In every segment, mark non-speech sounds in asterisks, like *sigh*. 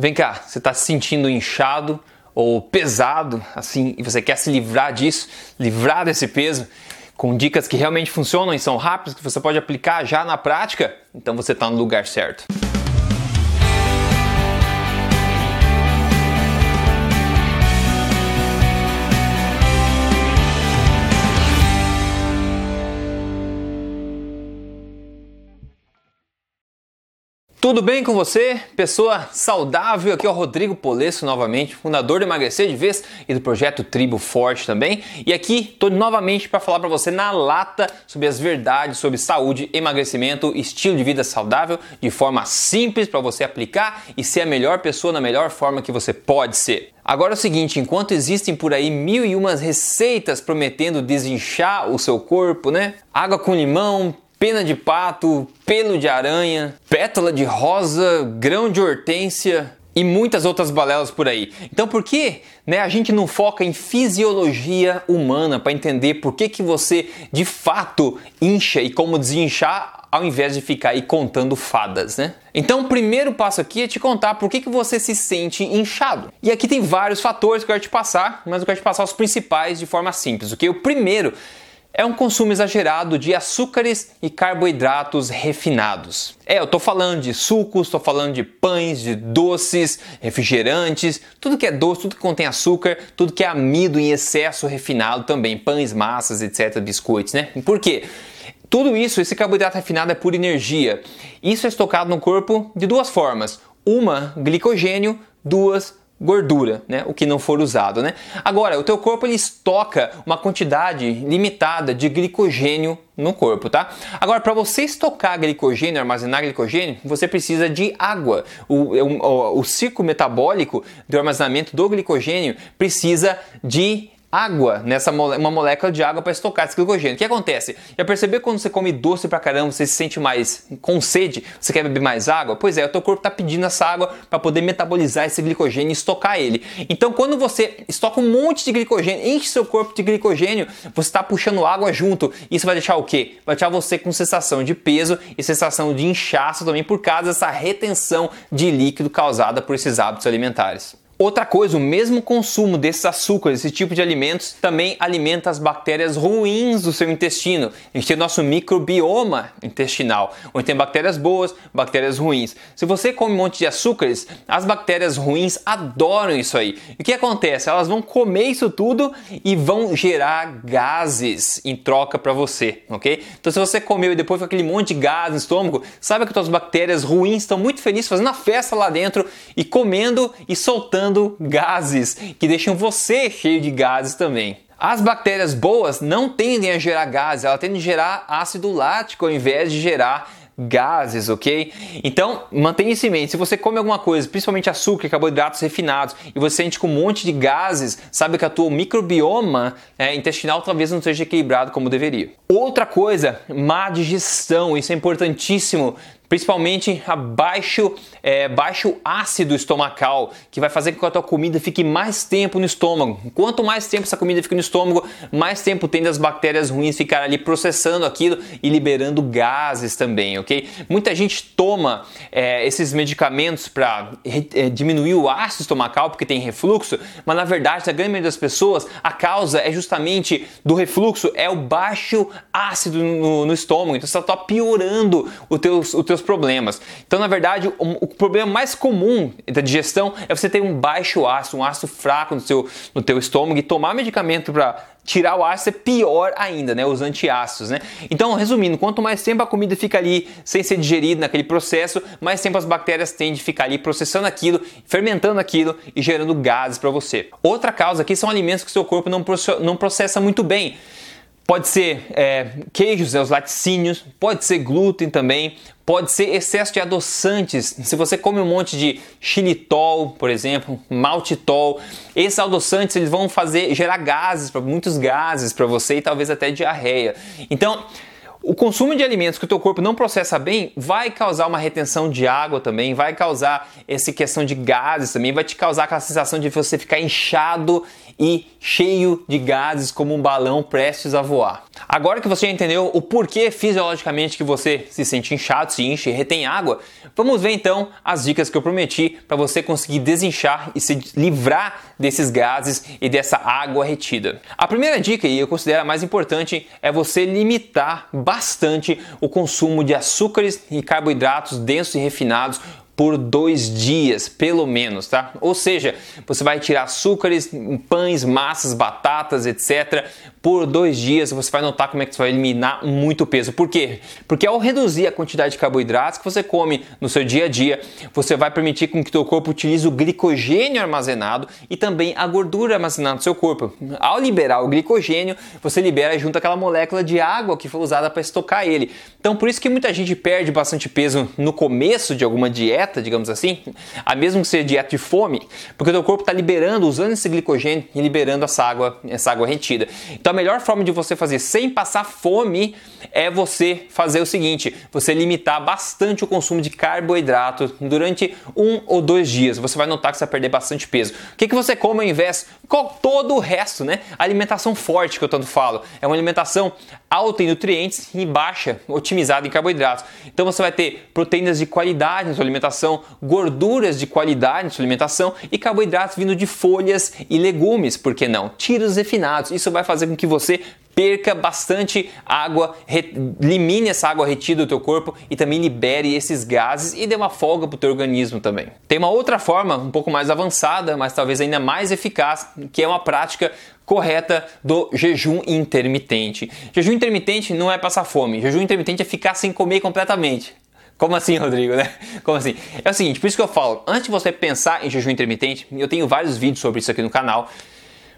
Vem cá, você está se sentindo inchado ou pesado, assim, e você quer se livrar disso, livrar desse peso, com dicas que realmente funcionam e são rápidas, que você pode aplicar já na prática? Então você está no lugar certo. Tudo bem com você? Pessoa saudável, aqui é o Rodrigo Polesso novamente, fundador do Emagrecer de Vez e do projeto Tribo Forte também. E aqui estou novamente para falar para você na lata sobre as verdades sobre saúde, emagrecimento, estilo de vida saudável, de forma simples para você aplicar e ser a melhor pessoa na melhor forma que você pode ser. Agora é o seguinte, enquanto existem por aí mil e umas receitas prometendo desinchar o seu corpo, né? Água com limão, pena de pato, pelo de aranha, pétala de rosa, grão de hortênsia e muitas outras balelas por aí. Então por que né, a gente não foca em fisiologia humana para entender por que, que você de fato incha e como desinchar ao invés de ficar aí contando fadas, né? Então, o primeiro passo aqui é te contar por que, que você se sente inchado. E aqui tem vários fatores que eu quero te passar, mas eu quero te passar os principais de forma simples, ok? O primeiro é um consumo exagerado de açúcares e carboidratos refinados. É, eu estou falando de sucos, estou falando de pães, de doces, refrigerantes, tudo que é doce, tudo que contém açúcar, tudo que é amido em excesso refinado também, pães, massas, etc, biscoitos, né? Por quê? Tudo isso, esse carboidrato refinado é pura energia. Isso é estocado no corpo de duas formas: uma, glicogênio, duas, gordura, né? O que não for usado, né? Agora, o teu corpo ele estoca uma quantidade limitada de glicogênio no corpo, tá? Agora, para você estocar glicogênio, armazenar glicogênio, você precisa de água. O, o, o ciclo metabólico do armazenamento do glicogênio precisa de água nessa mole uma molécula de água para estocar esse glicogênio. O que acontece? Já percebeu quando você come doce pra caramba, você se sente mais com sede, você quer beber mais água? Pois é, o teu corpo está pedindo essa água para poder metabolizar esse glicogênio e estocar ele. Então, quando você estoca um monte de glicogênio, enche seu corpo de glicogênio, você está puxando água junto. Isso vai deixar o quê? Vai deixar você com sensação de peso e sensação de inchaço também por causa dessa retenção de líquido causada por esses hábitos alimentares. Outra coisa, o mesmo consumo desses açúcares, esse tipo de alimentos, também alimenta as bactérias ruins do seu intestino. A gente tem o nosso microbioma intestinal, onde tem bactérias boas, bactérias ruins. Se você come um monte de açúcares, as bactérias ruins adoram isso aí. E o que acontece? Elas vão comer isso tudo e vão gerar gases em troca para você, ok? Então, se você comeu e depois fica aquele monte de gás no estômago, sabe que suas bactérias ruins estão muito felizes fazendo a festa lá dentro e comendo e soltando gases que deixam você cheio de gases também. As bactérias boas não tendem a gerar gases, elas tendem a gerar ácido lático ao invés de gerar gases, ok? Então mantenha isso em mente. Se você come alguma coisa, principalmente açúcar, carboidratos refinados, e você sente com um monte de gases, sabe que a tua microbioma é, intestinal talvez não esteja equilibrado como deveria. Outra coisa, má digestão. Isso é importantíssimo principalmente a baixo, é, baixo ácido estomacal, que vai fazer com que a tua comida fique mais tempo no estômago. Quanto mais tempo essa comida fica no estômago, mais tempo tende as bactérias ruins ficar ali processando aquilo e liberando gases também, ok? Muita gente toma é, esses medicamentos para é, diminuir o ácido estomacal porque tem refluxo, mas na verdade, a grande maioria das pessoas, a causa é justamente do refluxo, é o baixo ácido no, no estômago. Então você está piorando o teu, o teu seus problemas. Então, na verdade, o, problema mais comum da digestão é você ter um baixo ácido, um ácido fraco no, seu, no teu estômago e tomar medicamento para tirar o ácido é pior ainda, né? Os antiácidos, né? Então, resumindo, quanto mais tempo a comida fica ali sem ser digerida naquele processo, mais tempo as bactérias tendem a ficar ali processando aquilo, fermentando aquilo e gerando gases para você. Outra causa aqui são alimentos que seu corpo não processa muito bem. Pode ser é, queijos, né, os laticínios, pode ser glúten também, pode ser excesso de adoçantes. Se você come um monte de xilitol, por exemplo, maltitol, esses adoçantes eles vão fazer gerar gases, muitos gases para você e talvez até diarreia. Então, O consumo de alimentos que o teu corpo não processa bem vai causar uma retenção de água também, vai causar essa questão de gases também, vai te causar aquela sensação de você ficar inchado e cheio de gases como um balão prestes a voar. Agora que você já entendeu o porquê fisiologicamente que você se sente inchado, se enche e retém água, vamos ver então as dicas que eu prometi para você conseguir desinchar e se livrar desses gases e dessa água retida. A primeira dica, e eu considero a mais importante, é você limitar bastante o consumo de açúcares e carboidratos densos e refinados por dois dias, pelo menos, tá? Ou seja, você vai tirar açúcares, pães, massas, batatas, etc. Por dois dias você vai notar como é que você vai eliminar muito peso. Por quê? Porque ao reduzir a quantidade de carboidratos que você come no seu dia a dia, você vai permitir com que o seu corpo utilize o glicogênio armazenado e também a gordura armazenada no seu corpo. Ao liberar o glicogênio, você libera junto aquela molécula de água que foi usada para estocar ele. Então, por isso que muita gente perde bastante peso no começo de alguma dieta dieta, digamos assim, a mesmo que seja dieta de fome, porque o teu corpo está liberando, usando esse glicogênio e liberando essa água, essa água retida. Então a melhor forma de você fazer sem passar fome é você fazer o seguinte: você limitar bastante o consumo de carboidrato durante um ou dois dias. Você vai notar que você vai perder bastante peso. O que, que você come ao invés? Todo o resto, né? A alimentação forte que eu tanto falo. É uma alimentação alta em nutrientes e baixa, otimizada em carboidratos. Então você vai ter proteínas de qualidade na sua alimentação alimentação, gorduras de qualidade na sua alimentação e carboidratos vindo de folhas e legumes, por que não? Tiros refinados. Isso vai fazer com que você perca bastante água, elimine essa água retida do teu corpo e também libere esses gases e dê uma folga para o teu organismo também. Tem uma outra forma, um pouco mais avançada, mas talvez ainda mais eficaz, que é uma prática correta do jejum intermitente. Jejum intermitente não é passar fome, jejum intermitente é ficar sem comer completamente. Como assim, Rodrigo, né? *laughs* Como assim? É o seguinte, por isso que eu falo, antes de você pensar em jejum intermitente, eu tenho vários vídeos sobre isso aqui no canal,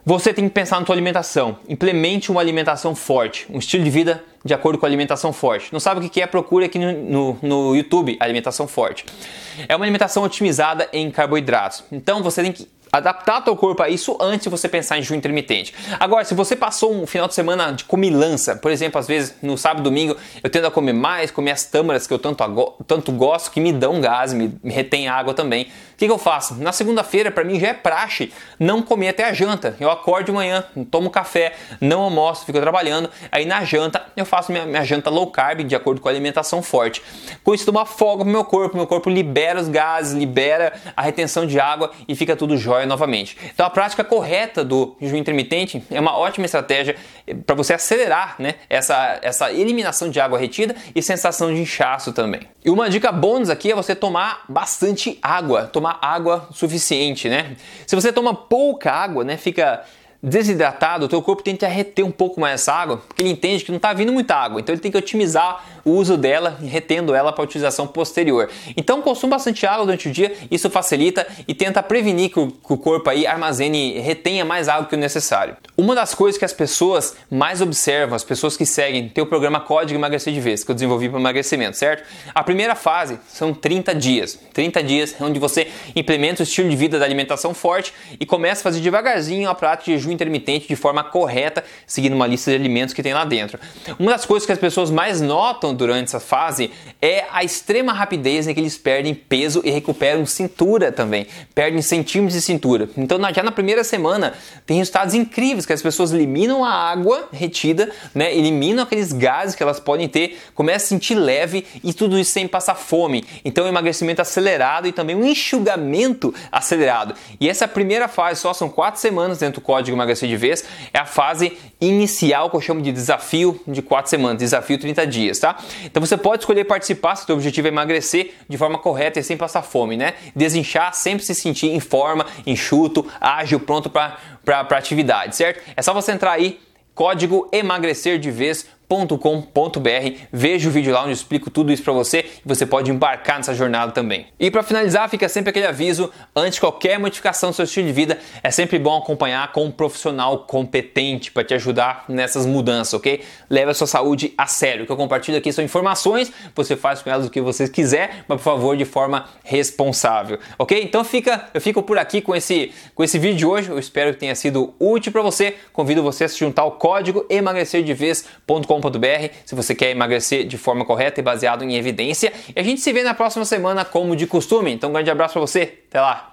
você tem que pensar na sua alimentação. Implemente uma alimentação forte, um estilo de vida de acordo com a alimentação forte. Não sabe o que é? Procure aqui no, no, no YouTube alimentação forte. É uma alimentação otimizada em carboidratos. Então você tem que adaptar teu corpo a isso antes de você pensar em jejum intermitente. Agora, se você passou um final de semana de comilança, por exemplo, às vezes no sábado domingo eu tendo a comer mais, comer as tâmaras que eu tanto, tanto gosto, que me dão gás, me, me retém água também. O que, que eu faço? Na segunda-feira, para mim já é praxe não comer até a janta. Eu acordo de manhã, tomo café, não almoço, fico trabalhando. Aí na janta eu faço minha, minha janta low carb, de acordo com a alimentação forte. Com isso, dou uma folga pro meu corpo, meu corpo libera os gases, libera a retenção de água e fica tudo jóia novamente. Então a prática correta do jejum intermitente é uma ótima estratégia para você acelerar né, essa, essa eliminação de água retida e sensação de inchaço também. E uma dica bônus aqui é você tomar bastante água, tomar água suficiente, né? Se você toma pouca água, né, fica desidratado, o teu corpo tende a reter um pouco mais essa água, porque ele entende que não está vindo muita água, então ele tem que otimizar o uso dela, retendo ela para utilização posterior. Então consuma bastante água durante o dia, isso facilita e tenta prevenir que o, que o corpo aí armazene, retenha mais água que o necessário. Uma das coisas que as pessoas mais observam, as pessoas que seguem, tem o programa Código Emagrecer de Vez, que eu desenvolvi para emagrecimento, certo? A primeira fase são 30 dias. 30 dias onde você implementa o estilo de vida da alimentação forte e começa a fazer devagarzinho a prática de jejum intermitente de forma correta, seguindo uma lista de alimentos que tem lá dentro. Uma das coisas que as pessoas mais notam durante essa fase é a extrema rapidez em que eles perdem peso e recuperam cintura também, perdem centímetros de cintura. Então, já na primeira semana, tem resultados incríveis que as pessoas eliminam a água retida, né, eliminam aqueles gases que elas podem ter, começam a sentir leve e tudo isso sem passar fome. Então, emagrecimento acelerado e também um enxugamento acelerado. E essa primeira fase só são quatro semanas dentro do código emagrecer de vez, é a fase inicial que eu chamo de desafio de 4 semanas, desafio 30 dias, tá? Então você pode escolher participar se o objetivo é emagrecer de forma correta e sem passar fome, né? Desinchar, sempre se sentir em forma, enxuto, ágil, pronto para atividade, certo? É só você entrar aí, código emagrecer de vez com.br Veja o vídeo lá onde eu explico tudo isso para você e você pode embarcar nessa jornada também. E para finalizar, fica sempre aquele aviso: antes de qualquer modificação do seu estilo de vida, é sempre bom acompanhar com um profissional competente para te ajudar nessas mudanças, ok? Leve a sua saúde a sério. O que eu compartilho aqui são informações, você faz com elas o que você quiser, mas por favor, de forma responsável, ok? Então fica, eu fico por aqui com esse, com esse vídeo de hoje. Eu espero que tenha sido útil para você. Convido você a se juntar ao código emagrecerdevez.com se você quer emagrecer de forma correta e baseado em evidência. E a gente se vê na próxima semana como de costume. Então, um grande abraço para você. Até lá.